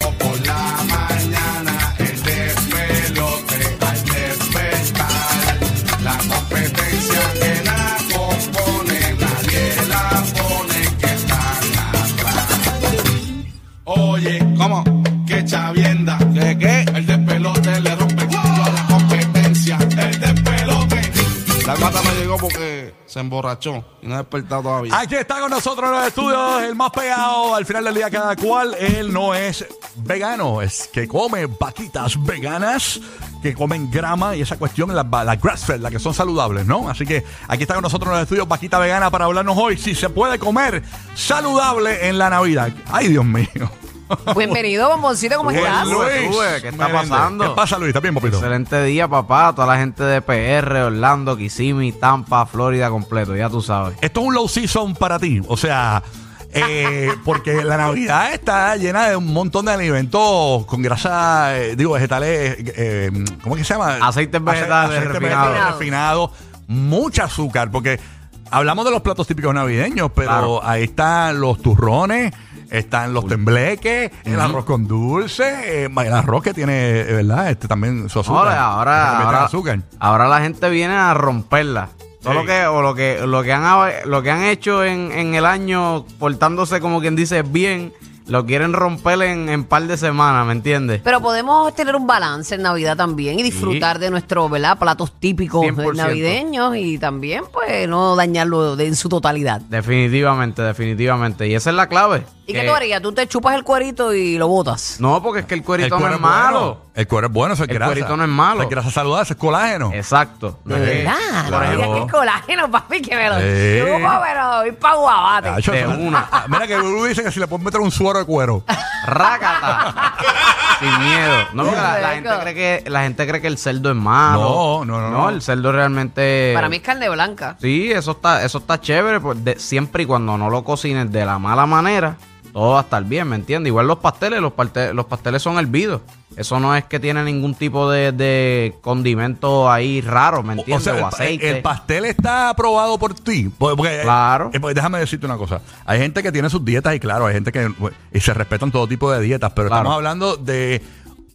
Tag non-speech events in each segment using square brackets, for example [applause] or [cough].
Por se emborrachó y no ha despertado todavía. Aquí está con nosotros en los estudios, el más pegado al final del día cada cual. Él no es vegano, es que come vaquitas veganas que comen grama y esa cuestión, las la grass-fed, las que son saludables, ¿no? Así que aquí está con nosotros en los estudios Vaquita Vegana para hablarnos hoy si se puede comer saludable en la Navidad. Ay, Dios mío. [laughs] Bienvenido, bomboncito, ¿cómo estás? Luis, ¿qué está pasando? ¿Qué pasa, Luis? ¿Está bien, papito? Excelente día, papá. Toda la gente de PR, Orlando, Kissimmee, Tampa, Florida completo, ya tú sabes. Esto es un low season para ti. O sea, eh, [laughs] porque la Navidad está llena de un montón de alimentos con grasa, eh, digo, vegetales, eh, ¿cómo es que se llama? Aceites vegetales Aceite refinados. vegetal refinado, mucha azúcar, porque hablamos de los platos típicos navideños, pero Claro. ahí están los turrones. Están los tembleques, el arroz con dulce, eh, el arroz que tiene, eh, ¿verdad? Este también su azúcar. Ahora, ahora, azúcar. ahora la gente viene a romperla. Todo lo que, o lo que, lo que han, lo que han hecho en, en el año, portándose como quien dice bien, lo quieren romper en, en par de semanas, ¿me entiendes? Pero podemos tener un balance en Navidad también y disfrutar de nuestros ¿verdad? platos típicos 100%. navideños y también, pues, no dañarlo de- en su totalidad. Definitivamente, definitivamente. Y esa es la clave. ¿Y que- qué tú harías? ¿Tú te chupas el cuerito y lo botas? No, porque es que el cuerito El no cuero es malo. El cuero es bueno, eso es El grasa. cuerito no es malo. Es grasa saludable, eso es colágeno. Exacto. De Sí, verdad. claro. Digas que es colágeno, papi, que me lo Sí. chupo, pero voy pa' guabate. De eso- una. Ah, [laughs] Mira que Buru dice que si le puedes meter un suero de cuero. Rácata. Sin miedo. No, porque la, gente cree que la gente cree que el cerdo es malo. No, no, no, no. el cerdo realmente Para mí es carne blanca. Sí, eso está eso está chévere pues, de- siempre y cuando no lo cocines de la mala manera, todo va a estar bien, ¿me entiendes? Igual los pasteles, los, parte- los pasteles son hervidos. Eso no es que tiene ningún tipo de, de condimento ahí raro, ¿me entiendes? O, sea, aceite. el pastel está aprobado por ti. Porque- porque- Claro. eh, porque déjame decirte una cosa. Hay gente que tiene sus dietas y claro, hay gente que pues, y se respetan todo tipo de dietas, pero Claro. estamos hablando de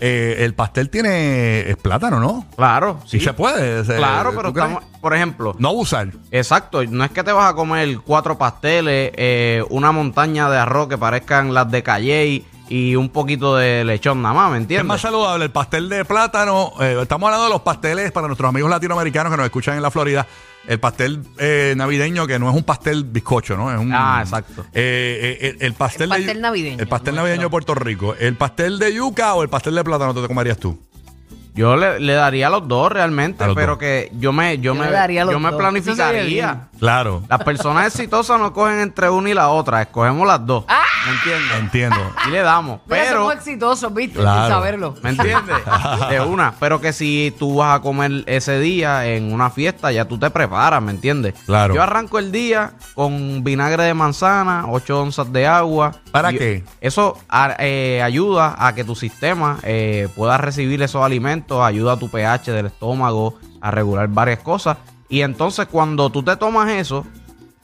eh, el pastel tiene es plátano, ¿no? Claro, Sí se puede. se- Claro, ¿tú pero crees? estamos, por ejemplo, no abusar. Exacto, no es que te vas a comer cuatro pasteles, eh, una montaña de arroz que parezcan las de Calle y un poquito de lechón nada más, ¿me Es entiendes? más saludable el pastel de plátano. eh, estamos hablando de los pasteles para nuestros amigos latinoamericanos que nos escuchan en la Florida. El pastel eh, navideño que no es un pastel bizcocho, ¿no? Es un, Ah, exacto. Eh, eh, el, el pastel El de- pastel navideño, El pastel navideño de Puerto Rico. ¿El pastel de yuca o el pastel de plátano te comerías tú? Yo le, le daría a los dos realmente, los pero dos. que yo me, yo Yo me, daría yo me dos. Planificaría. Claro. Las personas exitosas no cogen entre una y la otra, escogemos las dos. ¿Me entiendes? Entiendo. Y le damos. Mira, Pero, somos exitosos, ¿viste? Claro. Sin saberlo. ¿me entiendes? [laughs] De una. Pero que si tú vas a comer ese día en una fiesta, ya tú te preparas, ¿me entiendes? Claro. Yo arranco el día con vinagre de manzana, 8 onzas de agua. ¿Para qué? Eso a- eh, ayuda a que tu sistema eh, pueda recibir esos alimentos, ayuda a tu pH del estómago a regular varias cosas. Y entonces cuando tú te tomas eso,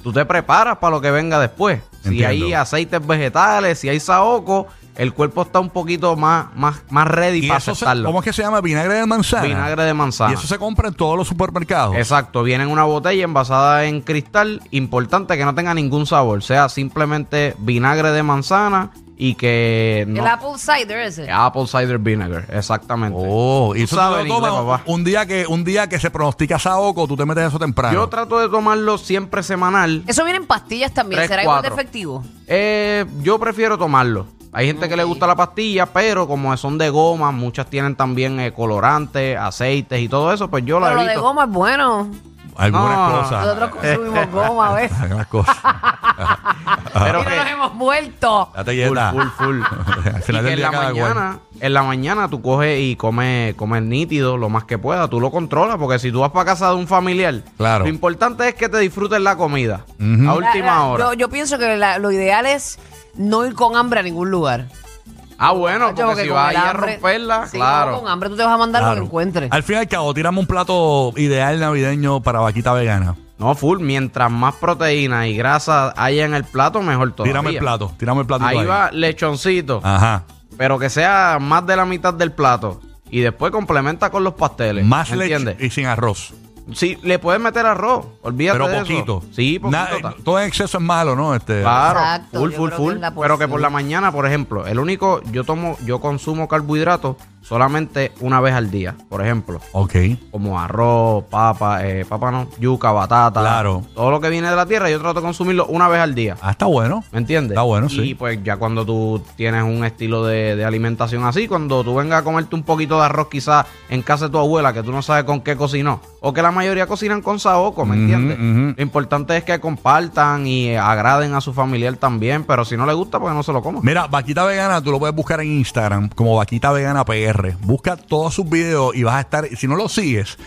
tú te preparas para lo que venga después. Si hay aceites vegetales, si hay saoco, el cuerpo está un poquito más, más, más ready ¿Y para eso se-. ¿Cómo es que se llama? Vinagre de manzana. Vinagre de manzana. Y eso se compra en todos los supermercados. Exacto, viene en una botella envasada en cristal, importante que no tenga ningún sabor, sea simplemente vinagre de manzana y que no, El apple cider ese. apple cider vinegar, exactamente. Oh, y Tú eso sabes lo inglés, papá. un día que un día que se pronostica saoco, tú te metes eso temprano. Yo trato de tomarlo siempre semanal. Eso viene en pastillas también. Tres, ¿Será igual de efectivo? Eh, yo prefiero tomarlo. Hay gente que le gusta la pastilla, pero como son de goma, muchas tienen también eh, colorantes, aceites y todo eso, pues yo la Pero lo de evito. goma es bueno. Algunas No, cosas. Nosotros consumimos [laughs] goma a veces. Algunas cosas. [laughs] Pero y no que- nos hemos muerto. Date Full, full, full. [laughs] Al Y final que del en día la cada cual. mañana, en la mañana tú coges y comes, comes nítido lo más que puedas, tú lo controlas, porque si tú vas para casa de un familiar, Claro. lo importante es que te disfrutes la comida Ujú. a última La- la- hora. Yo, yo pienso que la- lo ideal es no ir con hambre a ningún lugar. Ah, bueno, porque si vas ahí a hambre- romperla, sí, claro. no, con hambre tú te vas a mandar lo Claro. que encuentres. Al fin y al cabo, tiramos un plato ideal navideño para vaquita vegana. No, full, mientras más proteína y grasa haya en el plato, mejor todavía. Tírame el plato, tírame el plato. Ahí va lechoncito, Ajá. pero que sea más de la mitad del plato. Y después complementa con los pasteles. Más ¿me leche y sin arroz. Sí, le puedes meter arroz. Olvídate Pero de poquito. eso. Sí, poquito. Na- ta- todo en exceso es malo, ¿no? Este, Claro, Exacto, full, yo full, creo que full. es la Pero que por la mañana, por ejemplo, el único, yo tomo, yo consumo carbohidratos solamente una vez al día. Por ejemplo, Ok. como arroz, papa, eh, papa no, yuca, batata. Claro. Todo lo que viene de la tierra, yo trato de consumirlo una vez al día. Ah, está bueno. ¿Me entiendes? Está bueno, y sí. pues ya cuando tú tienes un estilo de, de alimentación así, cuando tú vengas a comerte un poquito de arroz quizás en casa de tu abuela, que tú no sabes con qué cocinó, o que la mayoría cocinan con saoco, ¿me entiendes? Lo importante es que compartan y agraden a su familiar también, pero si no le gusta, pues no se lo coma. Mira, Vaquita Vegana, tú lo puedes buscar en Instagram como Vaquita Vegana PR. Busca todos sus videos y vas a estar, si no lo sigues,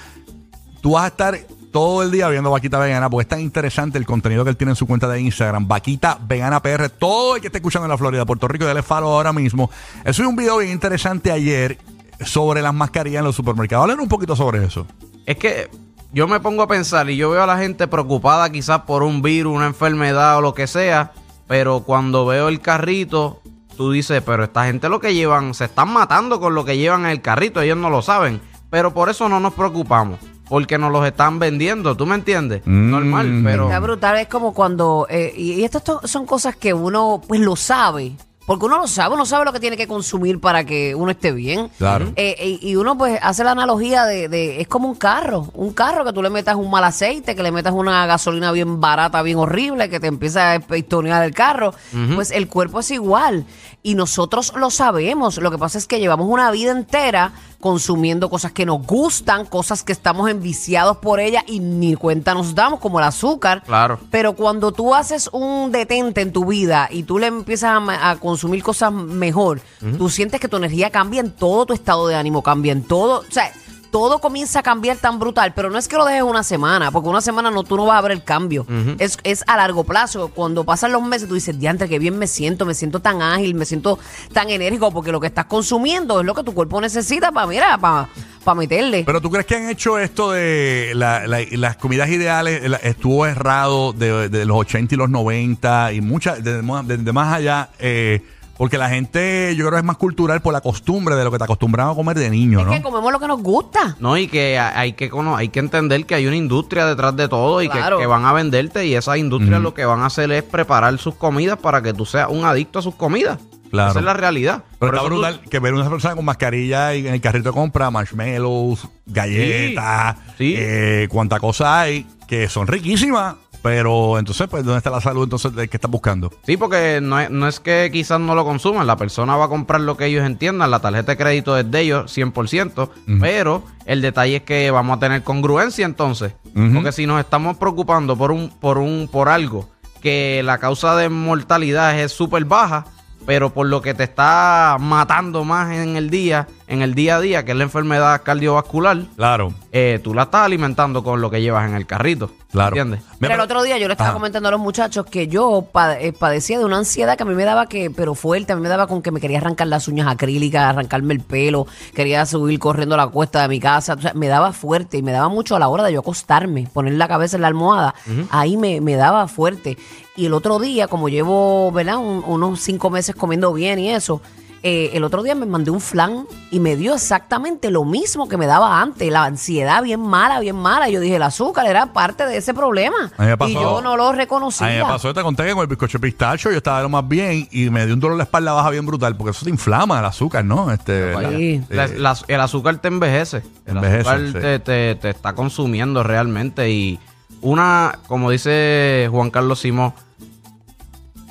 tú vas a estar todo el día viendo Vaquita Vegana porque es tan interesante el contenido que él tiene en su cuenta de Instagram, Vaquita Vegana PR. Todo el que esté escuchando en la Florida, Puerto Rico, dale follow ahora mismo. Él subió un video bien interesante ayer sobre las mascarillas en los supermercados. Hablar un poquito sobre eso. Es que yo me pongo a pensar y yo veo a la gente preocupada quizás por un virus, una enfermedad o lo que sea, pero cuando veo el carrito, tú dices, pero esta gente lo que llevan, se están matando con lo que llevan en el carrito, ellos no lo saben, pero por eso no nos preocupamos, porque nos los están vendiendo, ¿tú me entiendes? Mm. Normal, pero... Está brutal, es como cuando, eh, y, y estas son cosas que uno pues lo sabe, porque uno lo sabe, uno sabe lo que tiene que consumir para que uno esté bien. Claro. Eh, y, y uno pues hace la analogía de, de- es como un carro, un carro que tú le metas un mal aceite, que le metas una gasolina bien barata, bien horrible, que te empieza a pistonear el carro, pues el cuerpo es igual. Y nosotros lo sabemos, lo que pasa es que llevamos una vida entera consumiendo cosas que nos gustan, cosas que estamos enviciados por ellas y ni cuenta nos damos, como el azúcar. Claro. Pero cuando tú haces un detente en tu vida y tú le empiezas a consumir cosas mejor, tú sientes que tu energía cambia en todo, tu estado de ánimo cambia en todo. O sea, todo comienza a cambiar tan brutal, pero no es que lo dejes una semana, porque una semana no, tú no vas a ver el cambio. es, es a largo plazo. Cuando pasan los meses, tú dices, diantre, qué bien me siento, me siento tan ágil, me siento tan enérgico, porque lo que estás consumiendo es lo que tu cuerpo necesita para, mira, para, para meterle. Pero tú crees que han hecho esto de la- la- las comidas ideales, la- estuvo errado de, de los 80 y los 90 y muchas, de, de- de más allá, eh, porque la gente yo creo que es más cultural por la costumbre de lo que te acostumbramos a comer de niño, es ¿no? que comemos lo que nos gusta. No, y que ha- hay que, cono- hay que entender que hay una industria detrás de todo y que- Claro. que, van a venderte y esa industria lo que van a hacer es preparar sus comidas para que tú seas un adicto a sus comidas. Claro. Esa es la realidad. Pero Por está eso tú- brutal que ver una persona con mascarilla y en el carrito de compra, marshmallows, galletas, Sí. eh, cuánta cosa hay, que son riquísimas, pero entonces, pues, ¿dónde está la salud entonces de que estás buscando? Sí, porque no es, no es que quizás no lo consuman, la persona va a comprar lo que ellos entiendan, la tarjeta de crédito es de ellos 100%, pero el detalle es que vamos a tener congruencia entonces, Ujú. porque si nos estamos preocupando por un por un por algo que la causa de mortalidad es súper baja, pero por lo que te está matando más en el día, en el día a día, que es la enfermedad cardiovascular, Claro, eh, tú la estás alimentando con lo que llevas en el carrito, claro. ¿entiendes? Mira, el otro día yo le estaba Ajá. comentando a los muchachos que yo eh, padecía de una ansiedad que a mí me daba que, pero fuerte, a mí me daba con que me quería arrancar las uñas acrílicas, arrancarme el pelo, quería subir corriendo la cuesta de mi casa, o sea, me daba fuerte y me daba mucho a la hora de yo acostarme, poner la cabeza en la almohada, ahí me, me daba fuerte. Y el otro día, como llevo, ¿verdad? Un- unos cinco meses comiendo bien y eso, eh, el otro día me mandé un flan y me dio exactamente lo mismo que me daba antes. La ansiedad bien mala, bien mala. Yo dije, el azúcar era parte de ese problema. A mí me pasó- y yo no lo A mí reconocía. me pasó, te conté que con el bizcocho de pistacho yo estaba de lo más bien y me dio un dolor de espalda baja bien brutal porque eso te inflama el azúcar, ¿no? Este. La- Eh, la- el azúcar te envejece. El Envejece, azúcar sí. te, te- te está consumiendo realmente. Y una, como dice Juan Carlos Simón,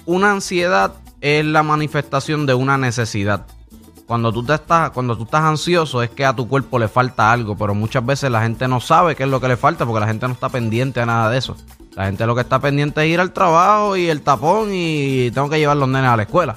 una ansiedad es la manifestación de una necesidad. cuando tú te estás, cuando tú estás ansioso es que a tu cuerpo le falta algo, pero muchas veces la gente no sabe qué es lo que le falta porque la gente no está pendiente a nada de eso. La gente lo que está pendiente es ir al trabajo y el tapón y tengo que llevar los nenes a la escuela.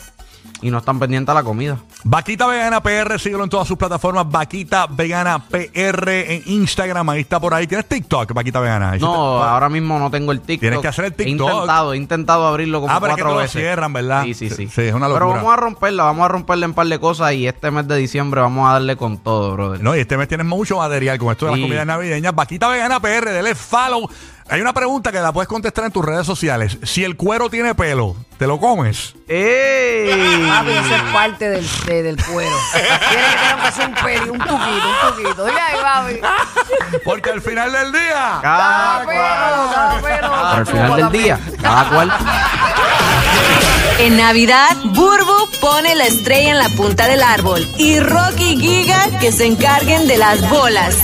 Y no están pendientes a la comida. Vaquita Vegana PR, síguelo en todas sus plataformas. Vaquita Vegana PR en Instagram, ahí está por ahí. ¿Tienes TikTok, Vaquita Vegana? No, ahora mismo no tengo el TikTok. Tienes que hacer el He TikTok. intentado, he intentado abrirlo como Ah, pero es que cuatro te lo cierran, ¿verdad? Sí, sí, sí. Sí, es una Pero locura. vamos a romperla, vamos a romperla en un par de cosas y este mes de diciembre vamos a darle con todo, brother. No, y este mes tienes mucho material con esto de las comidas navideñas. Vaquita Vegana PR, dele follow. Hay una pregunta que la puedes contestar en tus redes sociales. Si el cuero tiene pelo, ¿te lo comes? ¡Ey! [laughs] Papi, eso es parte del, de- del cuero. [laughs] Tiene que tener aunque sea un peli, un tuquito, un. Dile ahí, papi. Porque al final del día. Cada Pero, cual. pero, Al final del día, cada cual. En Navidad, Burbu pone la estrella en la punta del árbol y Rocky y Giga que se encarguen de las bolas.